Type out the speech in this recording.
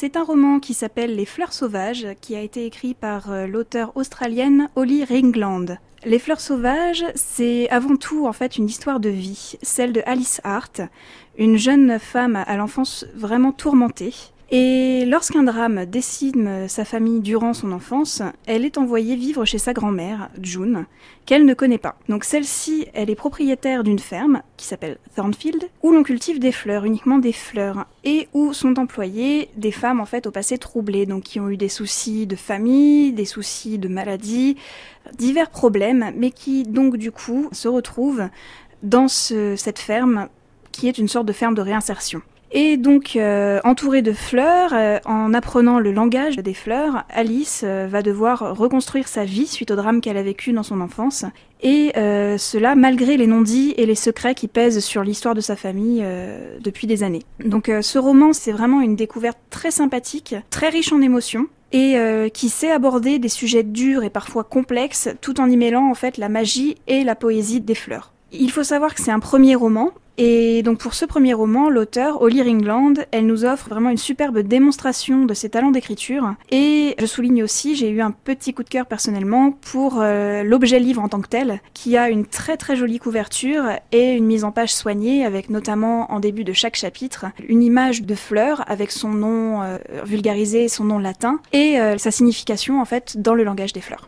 c'est un roman qui s'appelle Les fleurs sauvages, qui a été écrit par euh, l'auteur australienne Holly Ringland. Les fleurs sauvages, c'est avant tout en fait une histoire de vie, celle de Alice Hart, une jeune femme à l'enfance vraiment tourmentée, et lorsqu'un drame décime sa famille durant son enfance, elle est envoyée vivre chez sa grand-mère, June, qu'elle ne connaît pas. Donc celle-ci, elle est propriétaire d'une ferme qui s'appelle Thornfield, où l'on cultive des fleurs, uniquement des fleurs, et où sont employées des femmes en fait au passé troublé, donc qui ont eu des soucis de famille, des soucis de maladie, divers problèmes, mais qui donc du coup se retrouvent dans cette ferme qui est une sorte de ferme de réinsertion. Et donc, euh, entourée de fleurs, euh, en apprenant le langage des fleurs, Alice euh, va devoir reconstruire sa vie suite au drame qu'elle a vécu dans son enfance. Et cela malgré les non-dits et les secrets qui pèsent sur l'histoire de sa famille depuis des années. Donc ce roman, c'est vraiment une découverte très sympathique, très riche en émotions et qui sait aborder des sujets durs et parfois complexes tout en y mêlant en fait la magie et la poésie des fleurs. Il faut savoir que c'est un premier roman et donc pour ce premier roman, l'auteur, Holly Ringland, elle nous offre vraiment une superbe démonstration de ses talents d'écriture. Et je souligne aussi, j'ai eu un petit coup de cœur personnellement pour euh, l'objet livre en tant que tel, qui a une très très jolie couverture et une mise en page soignée, avec notamment en début de chaque chapitre une image de fleur avec son nom euh, vulgarisé, son nom latin et euh, sa signification en fait dans le langage des fleurs.